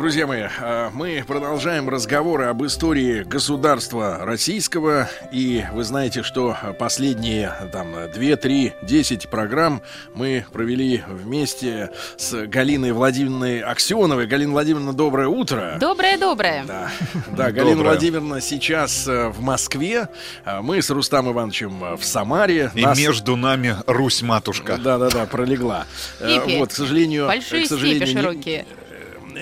Друзья мои, а, мы продолжаем разговоры об истории государства российского. И вы знаете, что последние там 2, 3, 10 программ мы провели вместе с Галиной Владимировной Аксеновой. Галина Владимировна, доброе утро. Доброе-доброе. Да, да Галина доброе. Владимировна сейчас э, в Москве. А Мы с Рустам Ивановичем в Самаре. И Нас... между нами Русь-матушка. Да-да-да, пролегла. Степи. Э, вот, к сожалению... Большие к сожалению, степи широкие. Не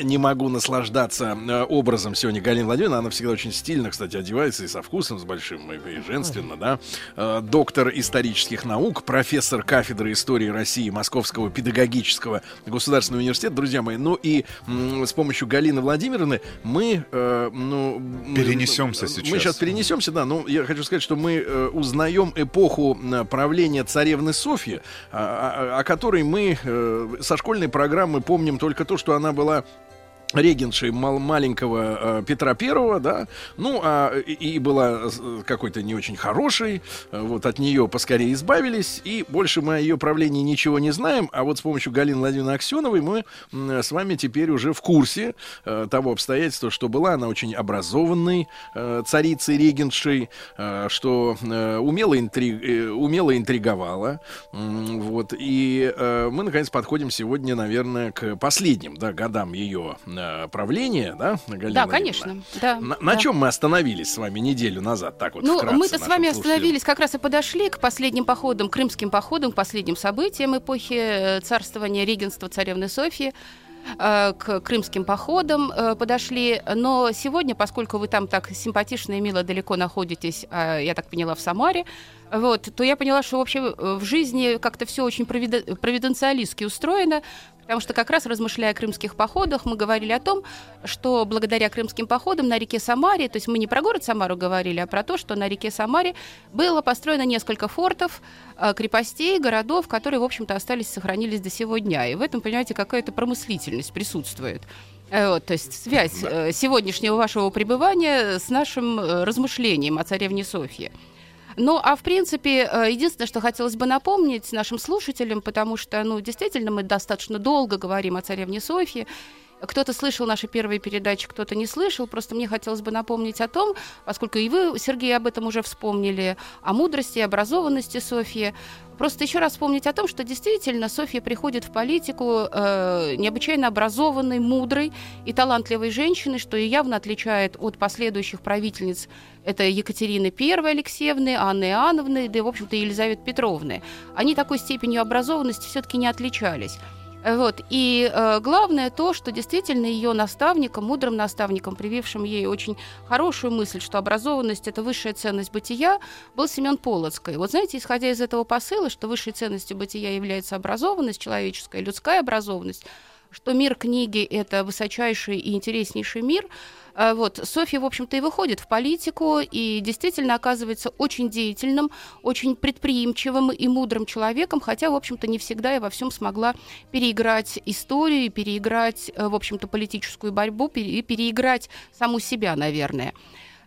не могу наслаждаться э, образом сегодня Галины Владимировны. Она всегда очень стильно, кстати, одевается и со вкусом, с большим, и, женственно, да. Э, доктор исторических наук, профессор кафедры истории России Московского педагогического государственного университета. Друзья мои, ну и с помощью Галины Владимировны мы, э, ну... Перенесемся мы, сейчас. Мы сейчас перенесемся, да. Ну, я хочу сказать, что мы узнаем эпоху правления царевны Софьи, о, о, о которой мы со школьной программы помним только то, что она была регеншей мал маленького э, Петра Первого, да, ну, а и, и была э, какой-то не очень хорошей, э, вот от нее поскорее избавились, и больше мы о ее правлении ничего не знаем, а вот с помощью Галины Владимировны Аксеновой мы э, с вами теперь уже в курсе э, того обстоятельства, что была она очень образованной э, царицей регеншей, э, что э, умело, интри... э, умело интриговала, э, вот, и э, мы, наконец, подходим сегодня, наверное, к последним, да, годам ее э, правления, да, Галина Да, конечно. Да, на, да. на чем мы остановились с вами неделю назад? Так вот, ну, мы-то с вами остановились, как раз и подошли к последним походам, крымским походам, к последним событиям эпохи э, царствования регенства царевны Софьи э, к крымским походам э, подошли. Но сегодня, поскольку вы там так симпатично и мило далеко находитесь, я так поняла, в Самаре, вот, то я поняла, что вообще в жизни как-то все очень провиденциалистски устроено, Потому что как раз размышляя о крымских походах, мы говорили о том, что благодаря крымским походам на реке Самаре, то есть мы не про город Самару говорили, а про то, что на реке Самаре было построено несколько фортов, э, крепостей, городов, которые, в общем-то, остались, сохранились до сего дня. И в этом, понимаете, какая-то промыслительность присутствует. Э, вот, то есть связь да. Э, сегодняшнего вашего пребывания с нашим размышлением о царевне Софье. Ну, а в принципе, э, единственное, что хотелось бы напомнить нашим слушателям, потому что, ну, действительно, мы достаточно долго говорим о царевне Софье, кто-то слышал наши первые передачи, кто-то не слышал. Просто мне хотелось бы напомнить о том, поскольку и вы, Сергей, об этом уже вспомнили, о мудрости и образованности Софьи. Просто еще раз вспомнить о том, что действительно Софья приходит в политику э, необычайно образованной, мудрой и талантливой женщиной, что ее явно отличает от последующих правительниц. Это Екатерины I Алексеевны, Анны Иоанновны, да и, в общем-то, Елизаветы Петровны. Они такой степенью образованности все-таки не отличались. Вот. И э, главное то, что действительно ее наставником, мудрым наставником, привившим ей очень хорошую мысль, что образованность – это высшая ценность бытия, был Семен Полоцкий. Вот знаете, исходя из этого посыла, что высшей ценностью бытия является образованность, человеческая, людская образованность, что мир книги – это высочайший и интереснейший мир – а, вот, Софья, в общем-то, и выходит в политику и действительно оказывается очень деятельным, очень предприимчивым и мудрым человеком, хотя, в общем-то, не всегда и во всем смогла переиграть историю, переиграть, э, в общем-то, политическую борьбу и переиграть саму себя, наверное.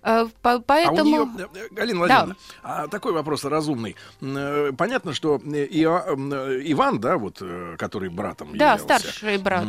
Э, поэтому... А у нее, э, э, Галина Владимировна, да. такой вопрос разумный. Понятно, что Иван, да, вот, который братом Да, являлся, старший брат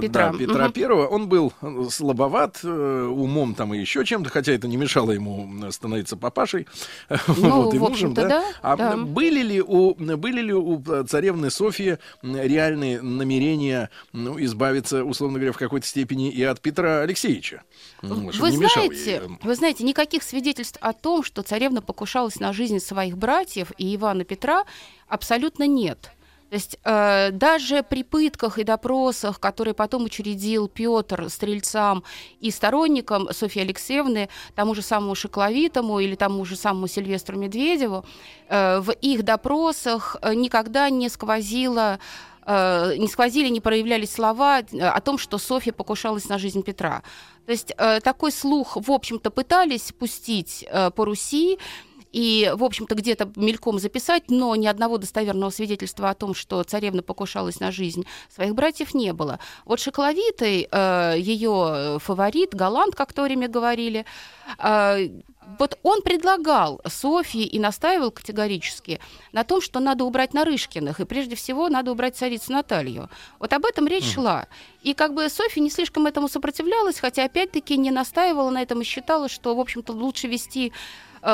Петра. Да, Петра угу. Первого, он был слабоват умом там и еще чем-то, хотя это не мешало ему становиться папашей ну, вот, и мужем, да? да? А да. были ли у были ли у царевны Софьи реальные намерения ну, избавиться, условно говоря, в какой-то степени и от Петра Алексеевича? Вы знаете, вы знаете, знаете, никаких свидетельств о том, что царевна покушалась на жизнь своих братьев и Ивана Петра, абсолютно нет. То есть э, даже при пытках и допросах, которые потом учредил Петр стрельцам и сторонникам Софьи Алексеевны, тому же самому Шокловитому или тому же самому Сильвестру Медведеву, э, в их допросах э, никогда не сквозило не сквозили, не проявлялись слова э, о том, что Софья покушалась на жизнь Петра. То есть э, такой слух, в общем-то, пытались пустить э, по Руси, и, в общем-то, где-то мельком записать, но ни одного достоверного свидетельства о том, что царевна покушалась на жизнь своих братьев, не было. Вот Шоколовитой, э, ее фаворит, Галант, как то время говорили, э, вот он предлагал Софье и настаивал категорически на том, что надо убрать Нарышкиных, и прежде всего надо убрать царицу Наталью. Вот об этом речь mm. шла. И как бы Софья не слишком этому сопротивлялась, хотя опять-таки не настаивала на этом и считала, что, в общем-то, лучше вести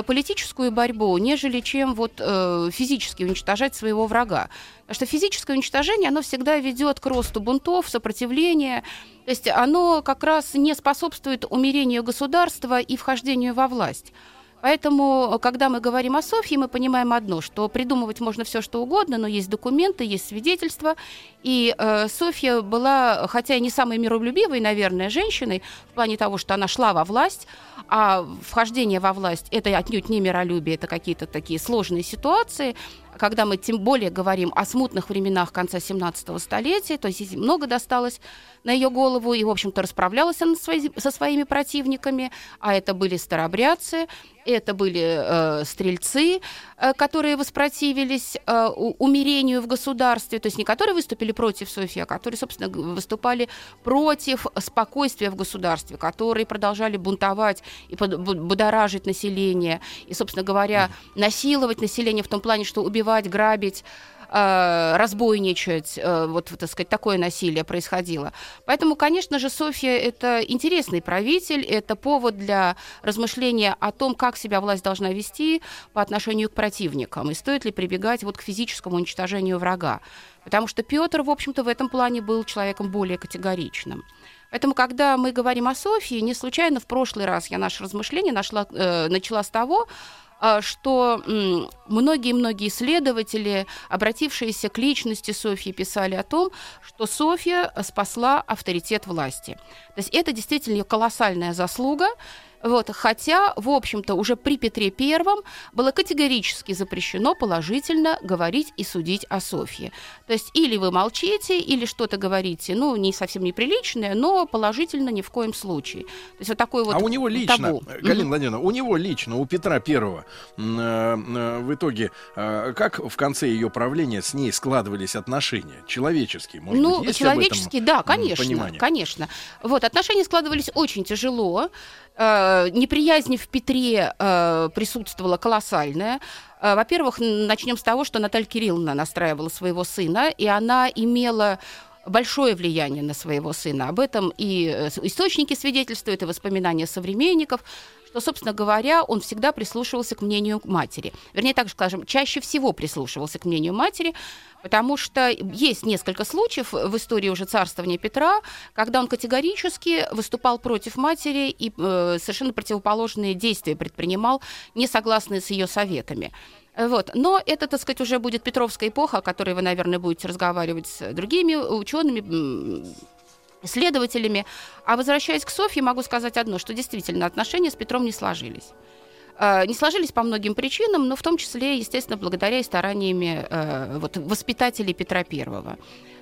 политическую борьбу, нежели чем вот э, физически уничтожать своего врага. Потому что физическое уничтожение, оно всегда ведет к росту бунтов, сопротивления. То есть оно как раз не способствует умерению государства и вхождению во власть. Поэтому, когда мы говорим о Софье, мы понимаем одно, что придумывать можно все, что угодно, но есть документы, есть свидетельства. И э, Софья была, хотя и не самой миролюбивой, наверное, женщиной, в плане того, что она шла во власть, а вхождение во власть – это отнюдь не миролюбие, это какие-то такие сложные ситуации, когда мы тем более говорим о смутных временах конца 17 столетия, то есть много досталось на ее голову, и, в общем-то, расправлялась она со своими противниками, а это были старобрядцы, это были э, стрельцы, э, которые воспротивились э, умерению в государстве, то есть не которые выступили против Софии, а которые, собственно, выступали против спокойствия в государстве, которые продолжали бунтовать и будоражить население, и, собственно говоря, насиловать население в том плане, что убивать, грабить, э, разбойничать, э, вот, так сказать, такое насилие происходило. Поэтому, конечно же, Софья – это интересный правитель, это повод для размышления о том, как себя власть должна вести по отношению к противникам, и стоит ли прибегать вот к физическому уничтожению врага. Потому что Петр, в общем-то, в этом плане был человеком более категоричным. Поэтому, когда мы говорим о Софии, не случайно в прошлый раз я наше размышление нашла, э, начала с того, что многие-многие исследователи, обратившиеся к личности Софьи, писали о том, что Софья спасла авторитет власти. То есть это действительно ее колоссальная заслуга. Вот, хотя, в общем-то, уже при Петре Первом было категорически запрещено положительно говорить и судить о Софье. То есть или вы молчите, или что-то говорите, ну, не совсем неприличное, но положительно ни в коем случае. То есть вот такой вот А у него лично, табу. Э, Галина Владимировна, у него лично, у Петра Первого э, э, в итоге, как в конце ее правления с ней складывались отношения? Человеческие, может ну, быть, есть человеческие, да, конечно, понимание? конечно. Вот, отношения складывались очень тяжело. Э, неприязнь в Петре э, присутствовала колоссальная. Э, во-первых, начнем с того, что Наталья Кирилловна настраивала своего сына, и она имела большое влияние на своего сына. Об этом и источники свидетельствуют, и воспоминания современников что, собственно говоря, он всегда прислушивался к мнению матери. Вернее, так скажем, чаще всего прислушивался к мнению матери, потому что есть несколько случаев в истории уже царствования Петра, когда он категорически выступал против матери и э, совершенно противоположные действия предпринимал, не согласные с ее советами. Вот. Но это, так сказать, уже будет Петровская эпоха, о которой вы, наверное, будете разговаривать с другими учеными, исследователями. А возвращаясь к Софье, могу сказать одно, что действительно отношения с Петром не сложились. Э, не сложились по многим причинам, но в том числе, естественно, благодаря и стараниями э, вот, воспитателей Петра Первого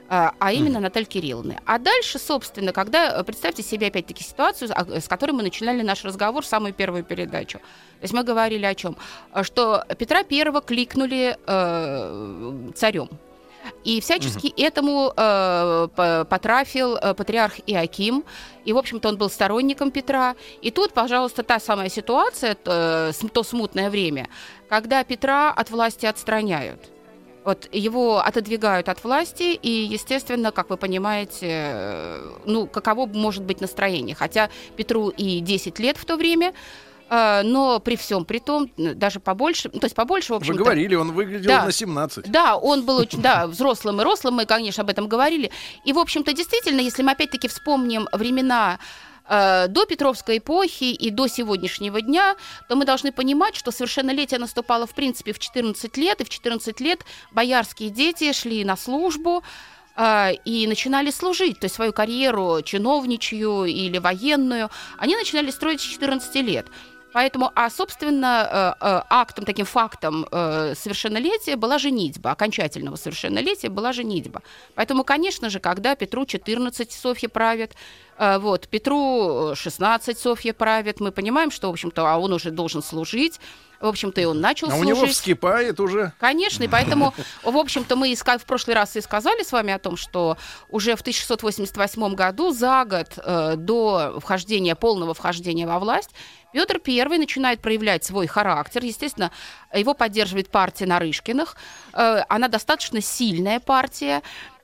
э, а именно mm. Натальи Кирилловны. А дальше, собственно, когда, представьте себе опять-таки ситуацию, с которой мы начинали наш разговор самую первую передачу. То есть мы говорили о чем? Что Петра Первого кликнули э, царем. И всячески угу. этому э, потрафил э, патриарх Иаким. И, в общем-то, он был сторонником Петра. И тут, пожалуйста, та самая ситуация, то, э, то смутное время, когда Петра от власти отстраняют. Вот его отодвигают от власти, и, естественно, как вы понимаете, э, ну, каково может быть настроение. Хотя Петру и 10 лет в то время, но при всем при том, даже побольше, то есть побольше, в общем Вы говорили, он выглядел да, на 17. Да, он был очень, да, взрослым и рослым, мы, конечно, об этом говорили. И, в общем-то, действительно, если мы опять-таки вспомним времена э, до Петровской эпохи и до сегодняшнего дня, то мы должны понимать, что совершеннолетие наступало, в принципе, в 14 лет, и в 14 лет боярские дети шли на службу, э, и начинали служить, то есть свою карьеру чиновничью или военную, они начинали строить с 14 лет. Поэтому, а, собственно, э, э, актом, таким фактом э, совершеннолетия была женитьба, окончательного совершеннолетия была женитьба. Поэтому, конечно же, когда Петру 14 Софья правит, вот, Петру 16 Софья правит, мы понимаем, что, в общем-то, а он уже должен служить, в общем-то, и он начал а служить. у него вскипает уже. Конечно, и поэтому, в общем-то, мы в прошлый раз и сказали с вами о том, что уже в 1688 году, за год э, до вхождения, полного вхождения во власть, Петр I начинает проявлять свой характер. Естественно, его поддерживает партия Нарышкиных. Э, она достаточно сильная партия.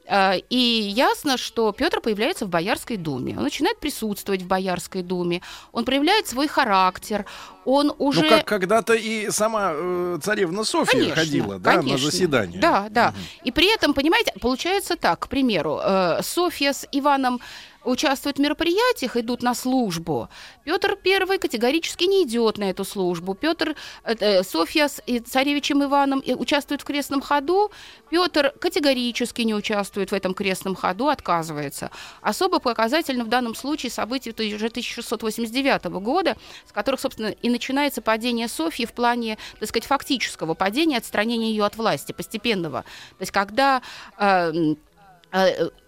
Э, и ясно, что Петр появляется в Боярской думе. Он начинает присутствовать в Боярской думе. Он проявляет свой характер. Он уже... Ну, как когда-то и сама э, царевна Софья конечно, ходила да, конечно. на заседание. Да, да. Угу. И при этом, понимаете, получается так, к примеру, э, Софья с Иваном участвуют в мероприятиях, идут на службу. Петр I категорически не идет на эту службу. Петр, э, Софья с и царевичем Иваном участвуют в крестном ходу. Петр категорически не участвует в этом крестном ходу, отказывается. Особо показательно в данном случае события уже 1689 года, с которых, собственно, и начинается падение Софьи в плане, так сказать, фактического падения, отстранения ее от власти, постепенного. То есть когда э, Э,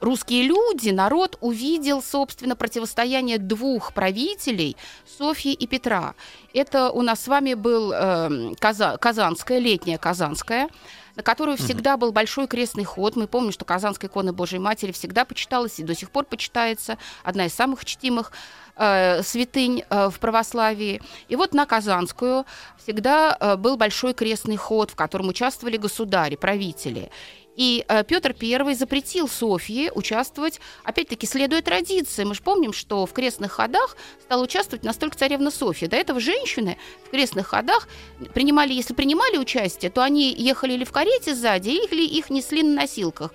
русские люди, народ увидел, собственно, противостояние двух правителей, Софьи и Петра. Это у нас с вами был э, Каза- Казанская, летняя Казанская, на которую всегда был большой крестный ход. Мы помним, что Казанская икона Божьей Матери всегда почиталась и до сих пор почитается, одна из самых чтимых э, святынь э, в православии. И вот на Казанскую всегда э, был большой крестный ход, в котором участвовали государи, правители. И э, Петр I запретил Софье участвовать, опять-таки, следуя традиции. Мы же помним, что в крестных ходах стала участвовать настолько царевна Софья. До этого женщины в крестных ходах принимали, если принимали участие, то они ехали или в карете сзади, или их несли на носилках.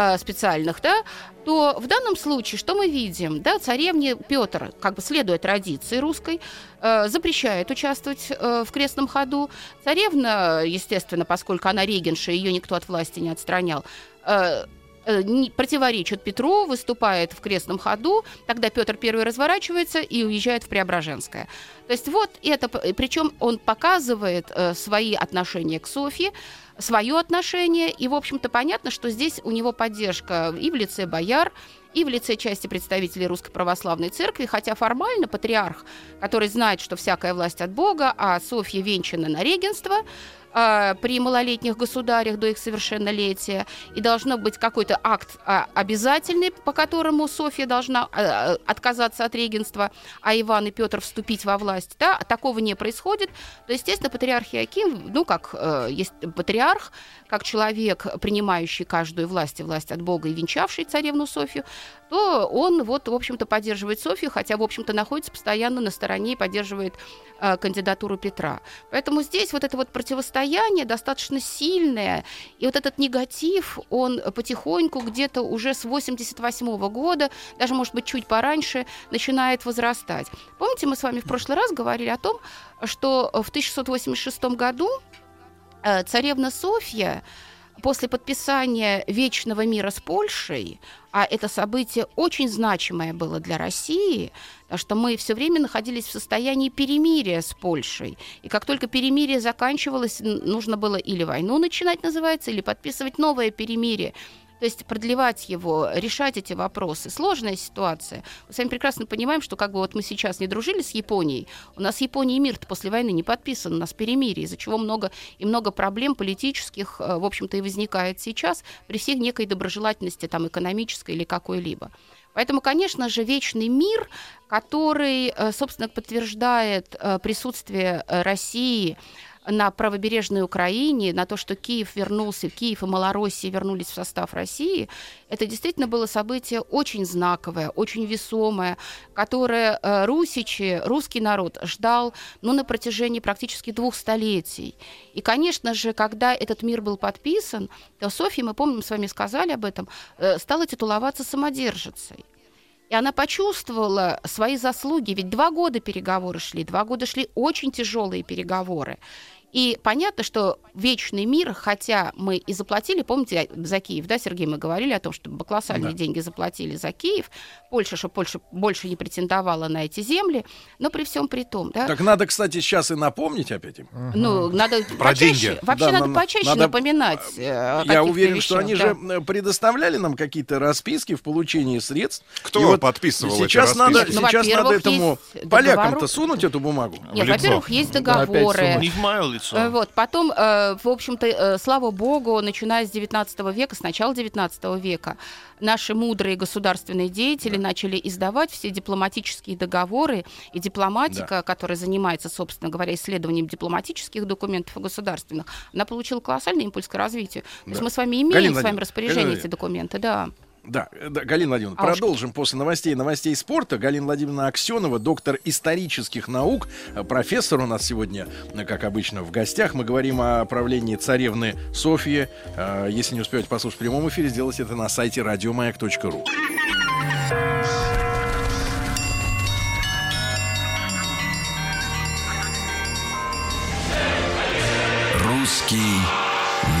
Э, специальных, да, то в данном случае что мы видим? Да, царевне Петр, как бы следуя традиции русской, э, запрещает участвовать э, в крестном ходу. Царевна, естественно, поскольку она регенша, ее никто от власти не отстранял, противоречит Петру, выступает в крестном ходу, тогда Петр I разворачивается и уезжает в Преображенское. То есть вот это, причем он показывает свои отношения к Софье, свое отношение. И, в общем-то, понятно, что здесь у него поддержка и в лице бояр, и в лице части представителей Русской Православной Церкви, хотя формально патриарх, который знает, что всякая власть от Бога, а Софья венчана на регенство, э, при малолетних государях до их совершеннолетия, и должно быть какой-то акт э, обязательный, по которому Софья должна э, отказаться от регенства, а Иван и Петр вступить во власть. Да? Такого не происходит. То, естественно, патриарх Иаким, ну, как э, есть патриарх, как человек, принимающий каждую власть и власть от Бога и венчавший царевну Софью, то он, вот, в общем-то, поддерживает Софью, хотя, в общем-то, находится постоянно на стороне и поддерживает э, кандидатуру Петра. Поэтому здесь вот это вот противостояние достаточно сильное, и вот этот негатив, он потихоньку где-то уже с 88 года, даже, может быть, чуть пораньше, начинает возрастать. Помните, мы с вами в прошлый раз говорили о том, что в 1686 году э, царевна Софья после подписания Вечного мира с Польшей, а это событие очень значимое было для России, что мы все время находились в состоянии перемирия с Польшей. И как только перемирие заканчивалось, нужно было или войну начинать, называется, или подписывать новое перемирие. То есть продлевать его, решать эти вопросы. Сложная ситуация. Мы с вами прекрасно понимаем, что как бы вот мы сейчас не дружили с Японией, у нас Япония и мир после войны не подписан, у нас перемирие, из-за чего много и много проблем политических, э, в общем-то, и возникает сейчас при всех некой доброжелательности там экономической или какой-либо. Поэтому, конечно же, вечный мир, который, э, собственно, подтверждает э, присутствие России на правобережной Украине, на то, что Киев вернулся, Киев и Малороссия вернулись в состав России, это действительно было событие очень знаковое, очень весомое, которое э, русичи, русский народ ждал ну, на протяжении практически двух столетий. И, конечно же, когда этот мир был подписан, то Софья, мы помним, с вами сказали об этом, э, стала титуловаться самодержицей. И она почувствовала свои заслуги, ведь два года переговоры шли, два года шли очень тяжелые переговоры. И понятно, что вечный мир, хотя мы и заплатили, помните, за Киев, да, Сергей, мы говорили о том, что колоссальные Да. деньги заплатили за Киев, Польша, что Польша больше не претендовала на эти земли, но при всем при том, да, Так надо, кстати, сейчас и напомнить опять им. ну, надо Про почаще, деньги. вообще Да, надо нам- почаще надо- напоминать э, Я уверен, что вещах, они да. же э, предоставляли нам какие-то расписки в получении средств. Кто И вот подписывал эти сейчас надо, расписки? Ну, сейчас надо этому полякам-то сунуть эту бумагу. Нет, во-первых, есть договоры. сунуть. Лицо. Э, Вот, потом, э, в общем-то, э, слава богу, начиная с 19 века, с начала 19 века, наши мудрые государственные деятели начали издавать все дипломатические договоры, и дипломатика, которая занимается, собственно говоря, исследованием дипломатических документов государственных, она получила колоссальный импульс к развитию. То есть Да. мы с вами имеем Галина в своем распоряжении Галина эти документы, да. Да, э, да, Галина Владимировна, А уж- продолжим после новостей новостей спорта. Галина Владимировна Аксенова, доктор исторических наук, э, профессор у нас сегодня, э, как обычно, в гостях. Мы говорим о правлении царевны Софьи. Если не успеете послушать в прямом эфире, сделайте это на сайте радиомаяк.ру. Русский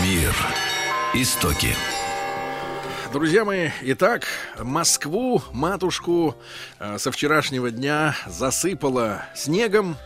мир. Истоки. Друзья мои, итак, Москву, матушку, э, со вчерашнего дня засыпало снегом,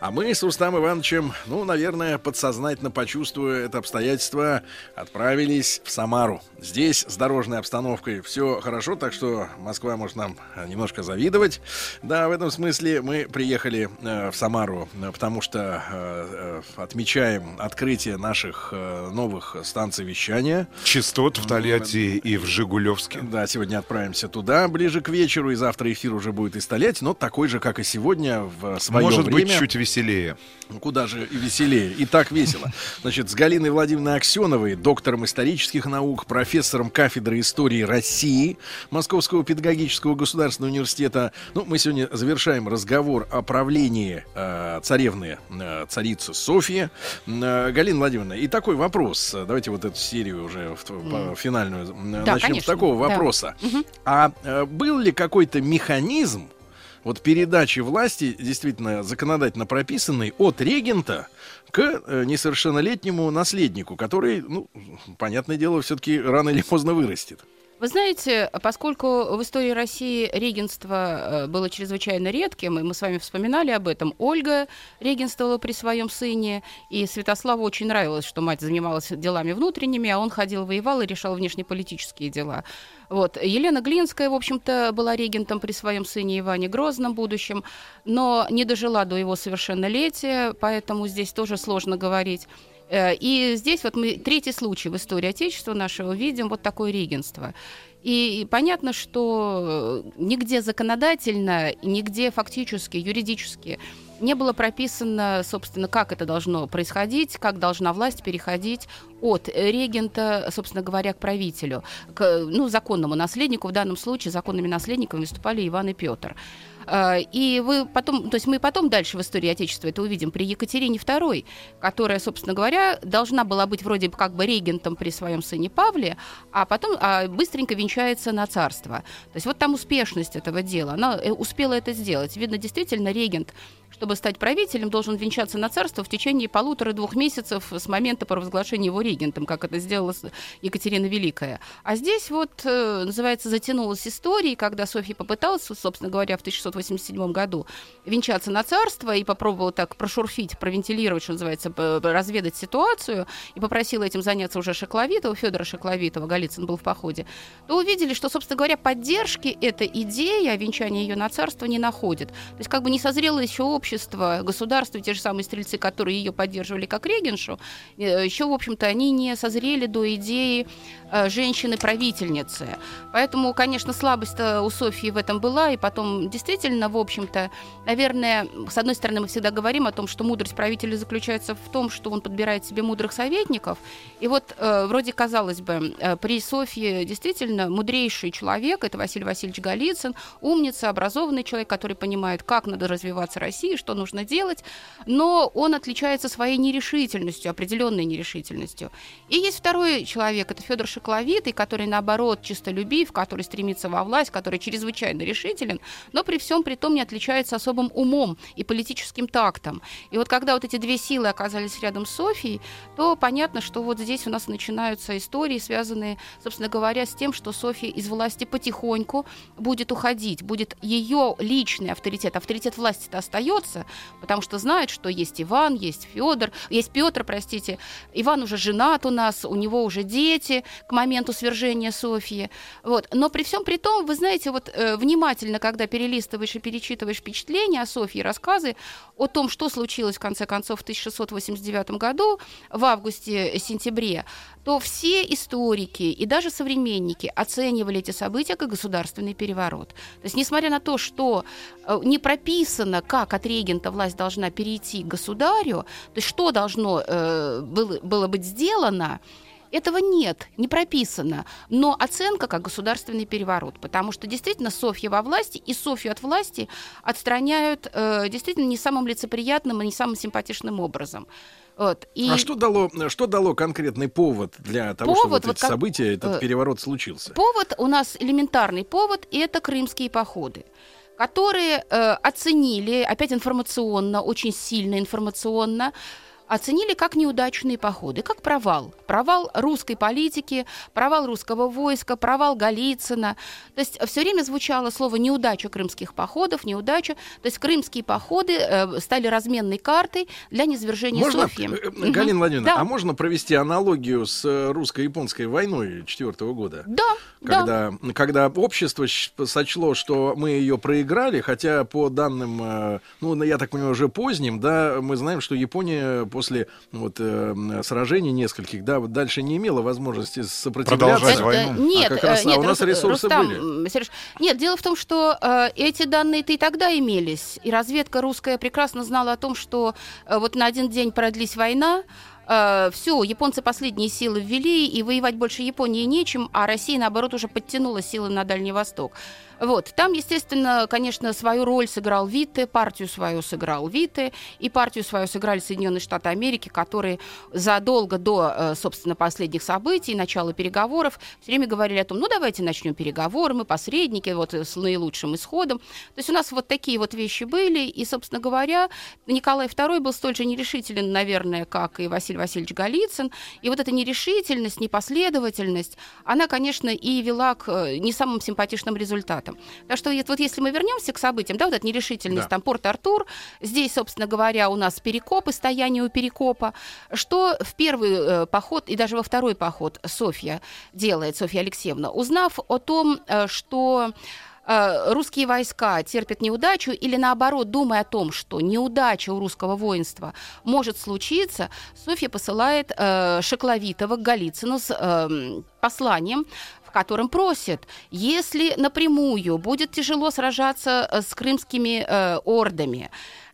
а мы с Рустам Ивановичем, ну, наверное, подсознательно почувствуя это обстоятельство, отправились в Самару. Здесь с дорожной обстановкой все хорошо, так что Москва может нам э, немножко завидовать. Да, в этом смысле мы приехали э, в Самару, э, потому что э, э, отмечаем открытие наших э, новых станций вещания. Частот в Тольятти и в Жигулевске. Да, сегодня отправимся туда ближе к вечеру, и завтра эфир уже будет из Тольятти, но такой же, как и сегодня, в свое Может время. быть, чуть веселее. Ну, Куда же веселее, и так весело. Значит, с Галиной Владимировной Аксеновой, доктором исторических наук, профессором кафедры истории России Московского педагогического государственного университета. Ну, мы сегодня завершаем разговор о правлении э, царевны, э, царицы Софьи. Э, Галина Владимировна, и такой вопрос. Давайте вот эту серию уже в, по- финальную Да, начнем с конечно, такого да. вопроса. А э, был ли какой-то механизм, вот передачи власти, действительно законодательно прописанный, от регента к э, несовершеннолетнему наследнику, который, ну, понятное дело, все-таки рано или поздно вырастет. Вы знаете, поскольку в истории России регенство э, было чрезвычайно редким, и мы с вами вспоминали об этом, Ольга регенствовала при своем сыне, и Святославу очень нравилось, что мать занималась делами внутренними, а он ходил, воевал и решал внешнеполитические дела. Вот. Елена Глинская, в общем-то, была регентом при своем сыне Иване Грозном будущем, но не дожила до его совершеннолетия, поэтому здесь тоже сложно говорить. Э, И здесь вот мы третий случай в истории Отечества нашего видим вот такое регенство. И понятно, что э, нигде законодательно, нигде фактически, юридически не было прописано, собственно, как это должно происходить, как должна власть переходить от регента, собственно говоря, к правителю, к ну, законному наследнику. В данном случае законными наследниками выступали Иван и Петр. А, И вы потом, то есть мы потом дальше в истории Отечества это увидим при Екатерине II, которая, собственно говоря, должна была быть вроде бы как бы регентом при своем сыне Павле, а потом а, быстренько венчается на царство. То есть вот там успешность этого дела, она э, успела это сделать. Видно, действительно, регент, чтобы стать правителем, должен венчаться на царство в течение полутора-двух месяцев с момента провозглашения его регентом, как это сделала Екатерина Великая. А здесь вот, э, называется, затянулась история, когда Софья попыталась, собственно говоря, в 1687 году венчаться на царство и попробовала так прошурфить, провентилировать, что называется, разведать ситуацию, и попросила этим заняться уже Шекловитова, Федора Шекловитова, Голицын был в походе, то увидели, что, собственно говоря, поддержки эта идея о венчании ее на царство не находит. То есть как бы не созрело еще общество, государство, те же самые стрельцы, которые ее поддерживали как регеншу, э, еще, в общем-то, они не созрели до идеи э, женщины-правительницы. Поэтому, конечно, слабость у Софьи в этом была, и потом действительно, в общем-то, наверное, с одной стороны, мы всегда говорим о том, что мудрость правителя заключается в том, что он подбирает себе мудрых советников. И вот э, вроде, казалось бы, э, при Софье действительно мудрейший человек, это Василий Васильевич Голицын, умница, образованный человек, который понимает, как надо развиваться России, что нужно делать, но он отличается своей нерешительностью, определенной нерешительностью. И есть второй человек, это Федор Шокловитый, который, наоборот, чистолюбив, который стремится во власть, который чрезвычайно решителен, но при всем при том не отличается особым умом и политическим тактом. И вот когда вот эти две силы оказались рядом с Софией, то понятно, что вот здесь у нас начинаются истории, связанные, собственно говоря, с тем, что София из власти потихоньку будет уходить, будет ее личный авторитет, авторитет власти-то остается, потому что знает, что есть Иван, есть Федор, есть Петр, простите, Иван уже женат у нас, у него уже дети к моменту свержения Софии, вот. Но при всем при том, вы знаете, вот э, внимательно, когда перелистываешь и перечитываешь впечатления о Софии, рассказы о том, что случилось в конце концов в 1689 году, в августе-сентябре, то все историки и даже современники оценивали эти события как государственный переворот. То есть, несмотря на то, что э, не прописано, как от регента власть должна перейти к государю, то есть что должно э, было, было быть сделано, этого нет, не прописано. Но оценка как государственный переворот, потому что действительно Софья во власти и Софью от власти отстраняют э, действительно не самым лицеприятным и не самым симпатичным образом. Вот. И... А что дало, что дало конкретный повод для того, повод, чтобы вот, вот эти как... события, этот э, переворот случился? Повод у нас элементарный повод, это крымские походы которые э, оценили, опять информационно, очень сильно информационно, оценили как неудачные походы, как провал. Провал русской политики, провал русского войска, провал Голицына. То есть все время звучало слово «неудача крымских походов», «неудача». То есть крымские походы э, стали разменной картой для низвержения можно, Софьи. Э, Галина Владимировна, да. а можно провести аналогию с э, русско-японской войной четвертого года? Да, когда, да. Когда общество сочло, что мы ее проиграли, хотя по данным, э, ну, я так понимаю, уже поздним, да, мы знаем, что Япония после вот, э, сражений нескольких, да, вот дальше не имела возможности сопротивляться. Продолжать войну. А нет, а как раз, нет, а у нас ресурсы Рустам, были. Сереж, нет, дело в том, что э, эти данные-то и тогда имелись. И разведка русская прекрасно знала о том, что э, вот на один день продлись война, э, все, японцы последние силы ввели, и воевать больше Японии нечем, а Россия, наоборот, уже подтянула силы на Дальний Восток. Вот. Там, естественно, конечно, свою роль сыграл Витте, партию свою сыграл Витте, и партию свою сыграли Соединенные Штаты Америки, которые задолго до, э, собственно, последних событий, начала переговоров, все время говорили о том, ну, давайте начнем переговоры, мы посредники, вот, с наилучшим исходом. То есть у нас вот такие вот вещи были, и, собственно говоря, Николай II был столь же нерешителен, наверное, как и Василий Васильевич Голицын, и вот эта нерешительность, непоследовательность, она, конечно, и вела к э, не самым симпатичным результатам этом. Так что вот если мы вернемся к событиям, да, вот эта нерешительность, да. там Порт-Артур, здесь, собственно говоря, у нас перекопы, стояние у перекопа, что в первый э, поход и даже во второй поход Софья делает, Софья Алексеевна, узнав о том, э, что русские войска терпят неудачу или наоборот, думая о том, что неудача у русского воинства может случиться, Софья посылает э, Шекловитова к Голицыну с э, посланием, в котором просит, если напрямую будет тяжело сражаться э, с крымскими э, ордами,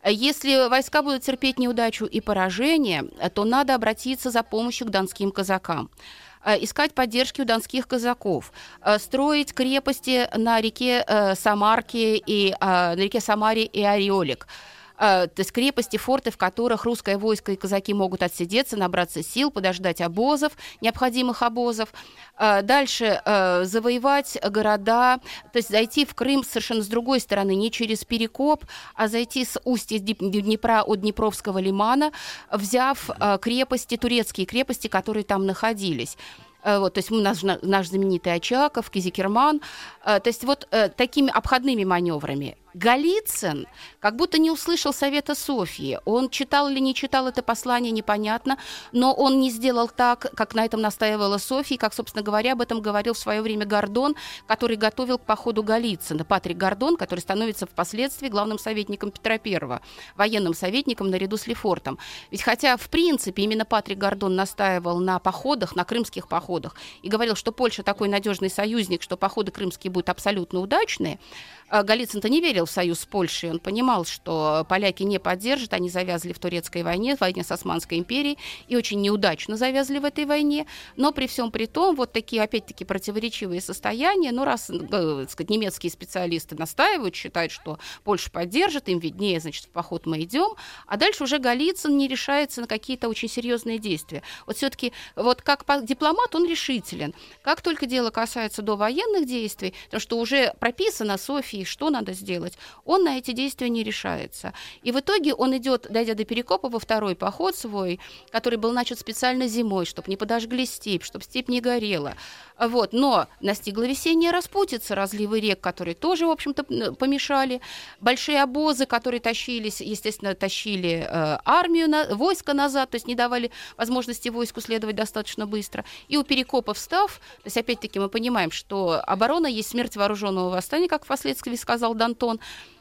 если войска будут терпеть неудачу и поражение, то надо обратиться за помощью к донским казакам э, искать поддержки у донских казаков, э, строить крепости на реке Самарке и на реке Самаре и Ореолик – Э, то есть крепости, форты, в которых русское войско и казаки могут отсидеться, набраться сил, подождать обозов, необходимых обозов. Э, дальше э, завоевать города, то есть зайти в Крым совершенно с другой стороны, не через Перекоп, а зайти с устья Днепра от Днепровского лимана, взяв крепости, турецкие крепости, которые там находились. Э, вот, то есть наш, наш знаменитый Очаков, Кизикерман, э, то есть вот э, такими обходными маневрами. Голицын как будто не услышал совета Софьи. Он читал или не читал это послание, непонятно, но он не сделал так, как на этом настаивала Софья, как, собственно говоря, об этом говорил в свое время Гордон, который готовил к походу Голицына. Патрик Гордон, который становится впоследствии главным советником Петра I, военным советником наряду с Лефортом. Ведь хотя, в принципе, именно Патрик Гордон настаивал на походах, на крымских походах, и говорил, что Польша такой надежный союзник, что походы крымские будут абсолютно удачные, а Голицын-то не верил смотрел в союз с Польшей, он понимал, что поляки не поддержат, они завязли в турецкой войне, в войне с Османской империей, и очень неудачно завязли в этой войне, но при всем при том, вот такие, опять-таки, противоречивые состояния, ну, раз, э, сказать, немецкие специалисты настаивают, считают, что Польша поддержит, им виднее, значит, в поход мы идем, а дальше уже Голицын не решается на какие-то очень серьезные действия. Вот все-таки, вот как дипломат он решителен. Как только дело касается до военных действий, то что уже прописано Софии, что надо сделать, он на эти действия не решается. И в итоге он идет, дойдя до Перекопа, во второй поход свой, который был начат специально зимой, чтобы не подожгли степь, чтобы степь не горела. Вот. Но настигла весенняя распутица, разливы рек, которые тоже, в общем-то, помешали. Большие обозы, которые тащились, естественно, тащили э, армию, на, войско назад, то есть не давали возможности войску следовать достаточно быстро. И у Перекопа встав, то есть опять-таки мы понимаем, что оборона есть смерть вооруженного восстания, как впоследствии сказал Дантон,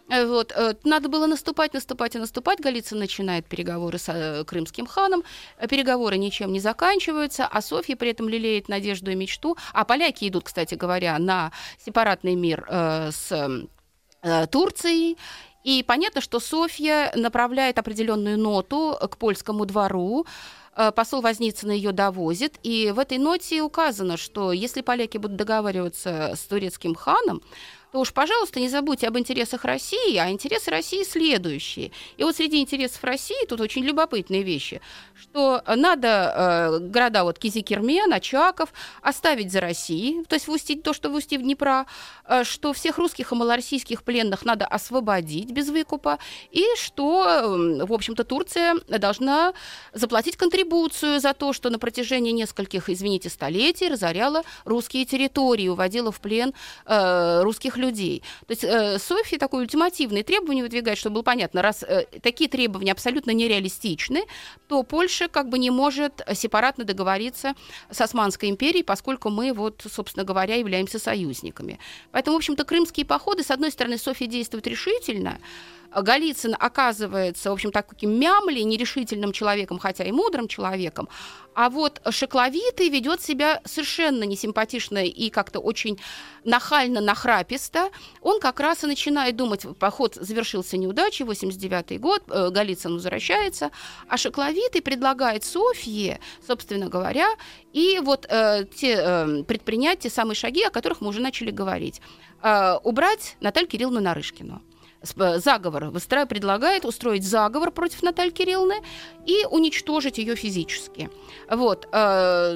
вот, э, надо было наступать, наступать и наступать. Голицын начинает переговоры с э, крымским ханом. Переговоры ничем не заканчиваются, а Софья при этом лелеет надежду и мечту. А поляки идут, кстати говоря, на сепаратный мир э, с э, Турцией. И понятно, что Софья направляет определенную ноту к польскому двору, посол Возницын ее довозит, и в этой ноте указано, что если поляки будут договариваться с турецким ханом, то уж, пожалуйста, не забудьте об интересах России, а интересы России следующие. И вот среди интересов России тут очень любопытные вещи, что надо э, города вот Кизикермен, Очаков оставить за Россией, то есть в то, что в устье Днепра, э, что всех русских и малороссийских пленных надо освободить без выкупа, и что, э, в общем-то, Турция должна заплатить контрибуцию за то, что на протяжении нескольких, извините, столетий разоряла русские территории, уводила в плен э, русских людей. То есть э, Софья такое ультимативное требование выдвигает, чтобы было понятно, раз э, такие требования абсолютно нереалистичны, то Польша как бы не может сепаратно договориться с Османской империей, поскольку мы вот, собственно говоря, являемся союзниками. Поэтому, в общем-то, крымские походы, с одной стороны, Софья действует решительно, Голицын оказывается, в общем, таким мямли, нерешительным человеком, хотя и мудрым человеком, а вот Шекловитый ведет себя совершенно несимпатично и как-то очень нахально, нахраписто. Он как раз и начинает думать, поход завершился неудачей, 89 год, э, Голицын возвращается, а Шекловитый предлагает Софье, собственно говоря, и вот э, те, э, предпринять те самые шаги, о которых мы уже начали говорить. Э, убрать Наталью Кирилловну Нарышкину. Э, заговор. Выстра предлагает устроить заговор против Натальи Кирилловны и уничтожить ее физически. Вот. Э,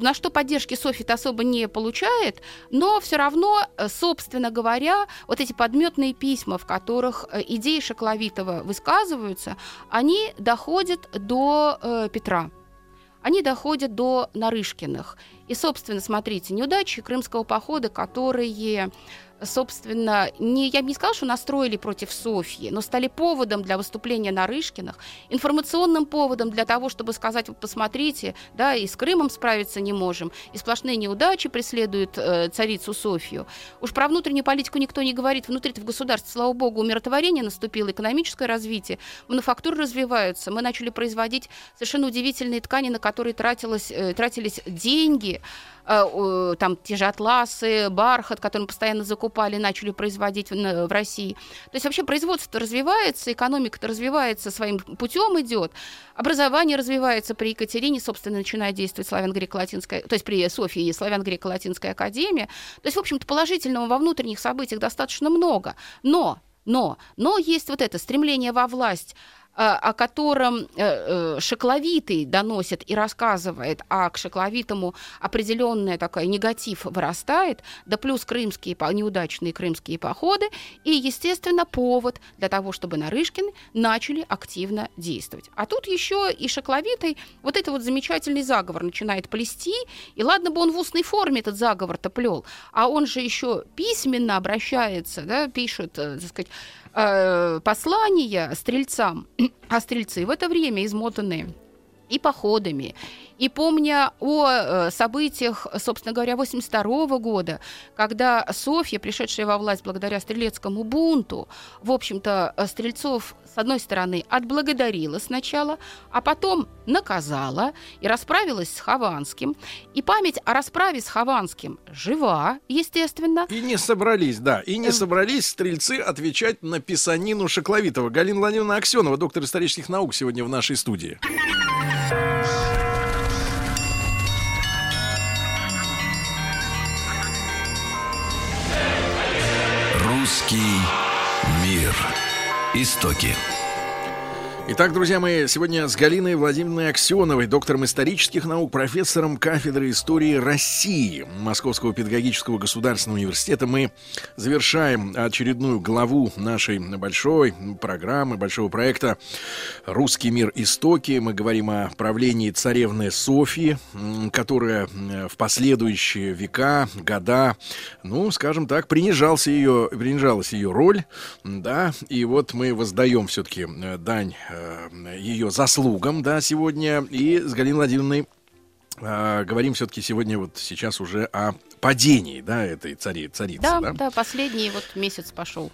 на что поддержки Софит особо не получает, но все равно, э, собственно говоря, вот эти подметные письма, в которых идеи Шокловитова высказываются, они доходят до Петра они доходят до Нарышкиных. И, собственно, смотрите, неудачи крымского похода, которые собственно, не, я бы не сказала, что настроили против Софьи, но стали поводом для выступления Нарышкиных, информационным поводом для того, чтобы сказать, вот посмотрите, да, и с Крымом справиться не можем, и сплошные неудачи преследуют э, царицу Софью. Уж про внутреннюю политику никто не говорит. Внутри в государстве, слава богу, умиротворение наступило, экономическое развитие, мануфактуры развиваются. Мы начали производить совершенно удивительные ткани, на которые тратилось, э, тратились деньги, Э, там те же атласы, бархат, который мы постоянно закупали, начали производить в, России. То есть вообще производство развивается, экономика развивается, своим путем идет, образование развивается при Екатерине, собственно, начинает действовать славяно-греко-латинская, то есть при Софии славяно-греко-латинская академия. То есть, в общем-то, положительного во внутренних событиях достаточно много. Но, но, но есть вот это стремление во власть о котором э, э, Шекловитый доносит и рассказывает, а к Шекловитому определенный такой негатив вырастает, да плюс крымские, неудачные крымские походы, и, естественно, повод для того, чтобы Нарышкин начали активно действовать. А тут еще и Шекловитый вот это вот замечательный заговор начинает плести, и ладно бы он в устной форме этот заговор-то плел, а он же еще письменно обращается, да, пишет, так сказать, э, послания стрельцам, а стрельцы в это время измотанные и походами, И помня о э, событиях, собственно говоря, 82 года, когда Софья, пришедшая во власть благодаря стрелецкому бунту, в общем-то, э, стрельцов с одной стороны, отблагодарила сначала, а потом наказала и расправилась с Хованским. И память о расправе с Хованским жива, естественно. И не собрались, да, и не эм. собрались стрельцы отвечать на писанину Шакловитова. Галина Владимировна Аксенова, доктор исторических наук, сегодня в нашей студии. Истоки. Итак, друзья мои, сегодня с Галиной Владимировной Аксеновой, доктором исторических наук, профессором кафедры истории России Московского педагогического государственного университета, мы завершаем очередную главу нашей большой программы, большого проекта «Русский мир. Истоки». Мы говорим о правлении царевны Софьи, которая в последующие века, года, ну, скажем так, принижался ее, принижалась ее роль, да, и вот мы воздаем все-таки э, дань Э, ее заслугам, да, сегодня. И с Галиной Владимировной э, говорим все-таки сегодня вот сейчас уже о падении, да, этой цари, царицы. Да, да, да, последний вот месяц пошел.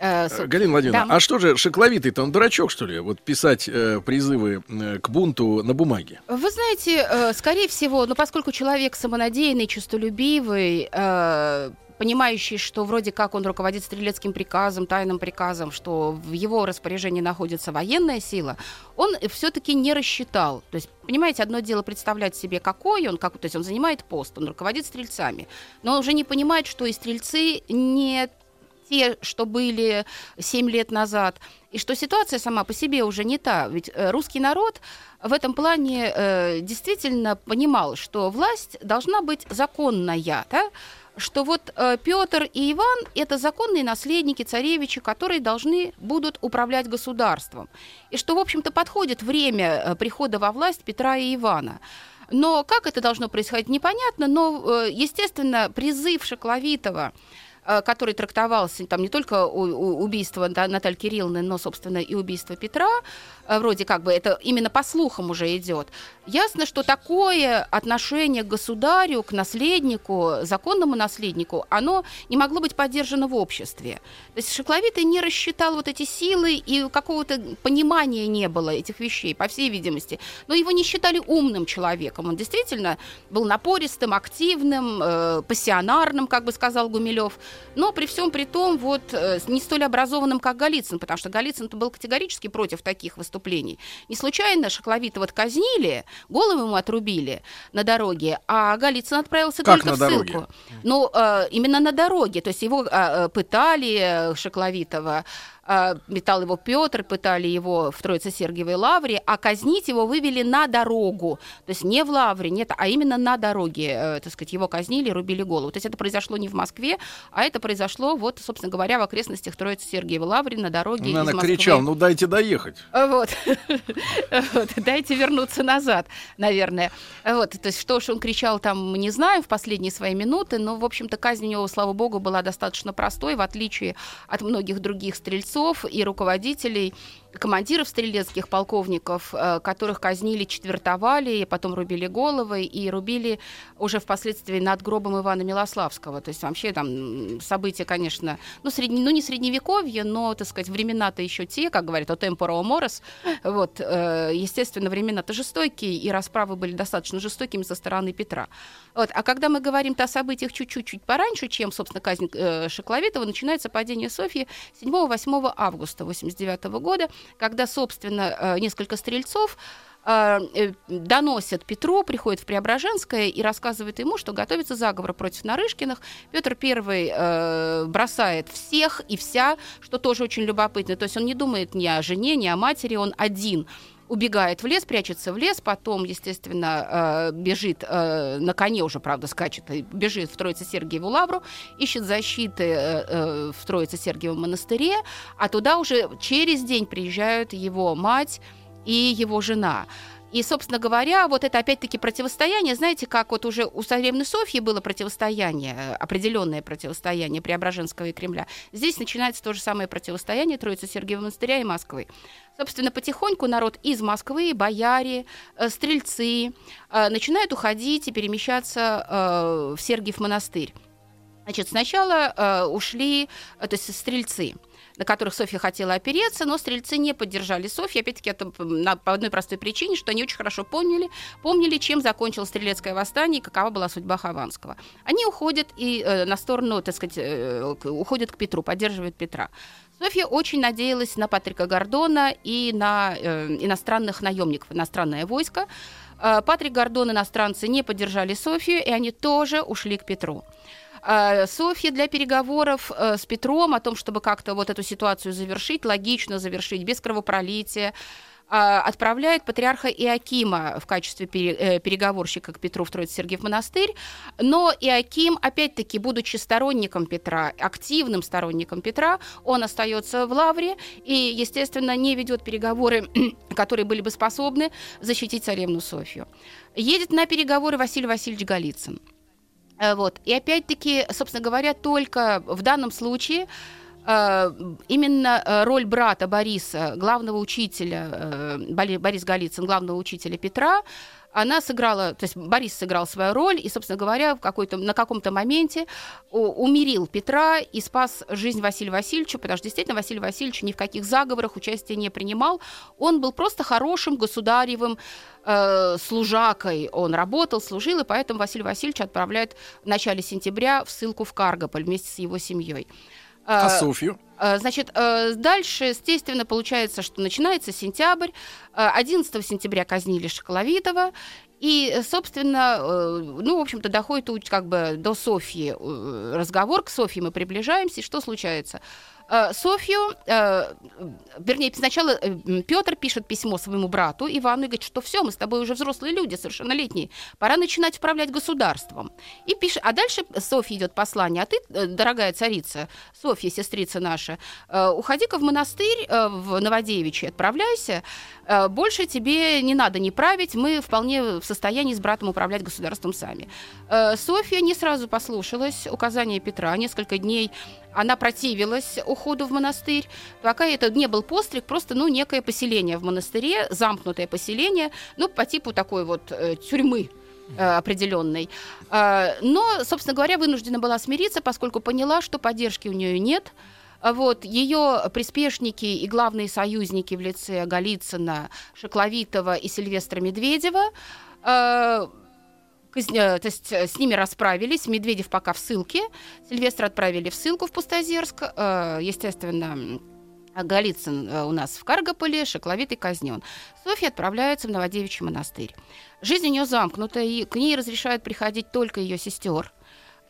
Э, э Галина Владимировна, да. а что же Шокловитый-то, он дурачок, что ли? Вот писать э, призывы э, к бунту на бумаге? Вы знаете, э, скорее всего, ну, поскольку человек самонадеянный, честолюбивый, э, понимающий, что вроде как он руководит стрелецким приказом, тайным приказом, что в его распоряжении находится военная сила, он все-таки не рассчитал. То есть, понимаете, одно дело представлять себе, какой он, как, то есть он занимает пост, он руководит стрельцами, но он уже не понимает, что и стрельцы не те, что были 7 лет назад, и что ситуация сама по себе уже не та. Ведь э, русский народ в этом плане э, действительно понимал, что власть должна быть законная, да? Что вот э, Петр и Иван это законные наследники царевичи, которые должны будут управлять государством. И что, в общем-то, подходит время э, прихода во власть Петра и Ивана. Но как это должно происходить, непонятно, но, э, естественно, призыв Шакловитова который трактовался там не только убийство Натальи Кирилловны, но, собственно, и убийство Петра, вроде как бы это именно по слухам уже идет. Ясно, что такое отношение к государю, к наследнику, законному наследнику, оно не могло быть поддержано в обществе. То есть Шекловитый не рассчитал вот эти силы, и какого-то понимания не было этих вещей, по всей видимости. Но его не считали умным человеком. Он действительно был напористым, активным, э, пассионарным, как бы сказал Гумилев но при всем при том вот э, не столь образованным, как Голицын, потому что Голицын был категорически против таких выступлений. Не случайно Шакловитова казнили, голову ему отрубили на дороге, а Голицын отправился как только в ссылку. Дороге? Ну, э, именно на дороге, то есть его э, пытали Шакловитова, а, метал его Петр, пытали его в Троице-Сергиевой лавре, а казнить его вывели на дорогу. То есть не в лавре, нет, а именно на дороге, э, так сказать, его казнили, рубили голову. То есть это произошло не в Москве, а это произошло, вот, собственно говоря, в окрестностях Троице-Сергиевой лавре на дороге Она из Москвы. кричал, ну дайте доехать. Вот. вот. Дайте вернуться назад, наверное. Вот. То есть что уж он кричал там, мы не знаем, в последние свои минуты, но, в общем-то, казнь у него, слава богу, была достаточно простой, в отличие от многих других стрельцов, бойцов и руководителей командиров стрелецких полковников, э, которых казнили, четвертовали, потом рубили головы и рубили уже впоследствии над гробом Ивана Милославского. То есть вообще там события, конечно, ну, средне, ну не средневековье, но, так сказать, времена-то еще те, как говорят, о темпора морос. Вот, э, естественно, времена-то жестокие, и расправы были достаточно жестокими со стороны Петра. Вот. А когда мы говорим-то о событиях чуть-чуть пораньше, чем, собственно, казнь э, Шекловитова, начинается падение Софьи 7-8 августа 89 года, когда, собственно, э, несколько стрельцов э, э, доносят Петру, приходит в Преображенское и рассказывает ему, что готовится заговор против Нарышкиных. Петр Первый э, бросает всех и вся, что тоже очень любопытно. То есть он не думает ни о жене, ни о матери, он один убегает в лес, прячется в лес, потом, естественно, бежит на коне уже, правда, скачет, бежит в Троице-Сергиеву лавру, ищет защиты в Троице-Сергиевом монастыре, а туда уже через день приезжают его мать, и его жена. И, собственно говоря, вот это опять-таки противостояние, знаете, как вот уже у царевны Софьи было противостояние, э, определенное противостояние Преображенского и Кремля, здесь начинается то же самое противостояние Троицы Сергиева монастыря и Москвы. Собственно, потихоньку народ из Москвы, бояре, э, стрельцы э, начинают уходить и перемещаться в Сергиев монастырь. Значит, сначала э, ушли, то есть стрельцы – на которых Софья хотела опереться, но стрельцы не поддержали Софью, опять-таки это по одной простой причине, что они очень хорошо поняли, помнили, чем закончилось стрелецкое восстание и какова была судьба Хованского. Они уходят и э, на сторону, так сказать, э, уходят к Петру, поддерживают Петра. Софья очень надеялась на Патрика Гордона и на э, иностранных наемников, иностранное войско. Э, Патрик Гордон иностранцы не поддержали Софию, и они тоже ушли к Петру. А, Софья для переговоров э, с Петром о том, чтобы как-то вот эту ситуацию завершить, логично завершить, без кровопролития, а, отправляет патриарха Иакима в качестве э, переговорщика к Петру в Троице-Сергиев монастырь, но Иаким, опять-таки, будучи сторонником Петра, активным сторонником Петра, он остается в Лавре и, естественно, не ведет переговоры, которые были бы способны защитить царевну Софью. Едет на переговоры Василий Васильевич Голицын. Э, вот. И опять-таки, собственно говоря, только в данном случае э, именно э, роль брата Бориса, главного учителя, Борис Голицын, главного учителя Петра, она сыграла, то есть Борис сыграл свою роль и, собственно говоря, в какой-то, на каком-то моменте умерил Петра и спас жизнь Василия Васильевича, потому что действительно Василий Васильевич ни в каких заговорах участия не принимал. Он был просто хорошим государевым э, служакой. Он работал, служил, и поэтому Василий Васильевич отправляет в начале сентября в ссылку в Каргополь вместе с его семьей. А э, Софью? Э, значит, э, дальше, естественно, получается, что начинается сентябрь. 11 сентября казнили Шоколовитова. И, собственно, ну, в общем-то, доходит как бы до Софьи разговор. К Софье мы приближаемся. И что случается? Э, Софью, э, вернее, сначала э, Петр пишет письмо своему брату Ивану и говорит, что все, мы с тобой уже взрослые люди, совершеннолетние, пора начинать управлять государством. И пишет, а дальше Софья идет послание, а ты, дорогая царица, Софья, сестрица наша, уходи-ка в монастырь в Новодевичье, отправляйся, больше тебе не надо не править, мы вполне в состоянии с братом управлять государством сами. Софья не сразу послушалась указания Петра, несколько дней она противилась уходу в монастырь. Пока это не был постриг, просто ну, некое поселение в монастыре, замкнутое поселение, ну, по типу такой вот э, тюрьмы э, определенной. Э, но, собственно говоря, вынуждена была смириться, поскольку поняла, что поддержки у нее нет. Вот, ее приспешники и главные союзники в лице Голицына, Шекловитова и Сильвестра Медведева э, то есть э, с ними расправились. Медведев пока в ссылке. Сильвестра отправили в ссылку в Пустозерск. Э, естественно, Голицын у нас в Каргополе, Шокловитый казнен. Софья отправляется в Новодевичий монастырь. Жизнь у нее замкнута, и к ней разрешают приходить только ее сестер.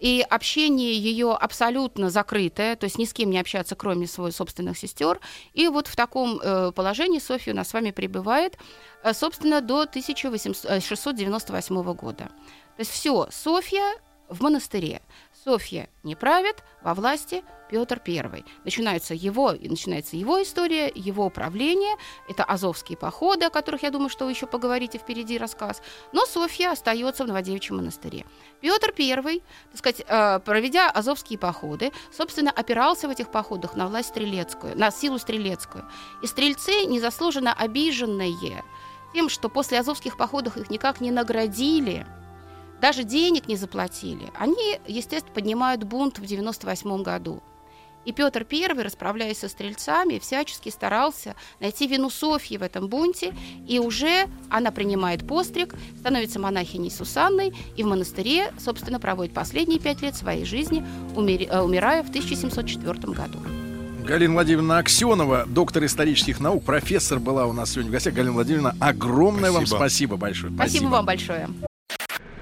И общение ее абсолютно закрытое, то есть ни с кем не общаться, кроме своих собственных сестер. И вот в таком э, положении Софья у нас с вами пребывает, э, собственно, до 1698 э, года. То есть все, Софья в монастыре. Софья не правит, во власти Петр I. Начинается его, начинается его история, его управление. Это азовские походы, о которых, я думаю, что вы еще поговорите впереди рассказ. Но Софья остается в Новодевичьем монастыре. Петр I, так сказать, э, проведя азовские походы, собственно, опирался в этих походах на власть стрелецкую, на силу стрелецкую. И стрельцы, незаслуженно обиженные тем, что после азовских походов их никак не наградили – даже денег не заплатили. Они, естественно, поднимают бунт в 98 году. И Петр I, расправляясь со стрельцами, всячески старался найти вину Софьи в этом бунте, и уже она принимает постриг, становится монахиней Сусанной, и в монастыре, собственно, проводит последние пять лет своей жизни, э, умирая в 1704 году. Галина Владимировна Аксенова, доктор исторических наук, профессор была у нас сегодня в гостях. Галина Владимировна, огромное спасибо. вам спасибо большое. Спасибо, спасибо вам большое.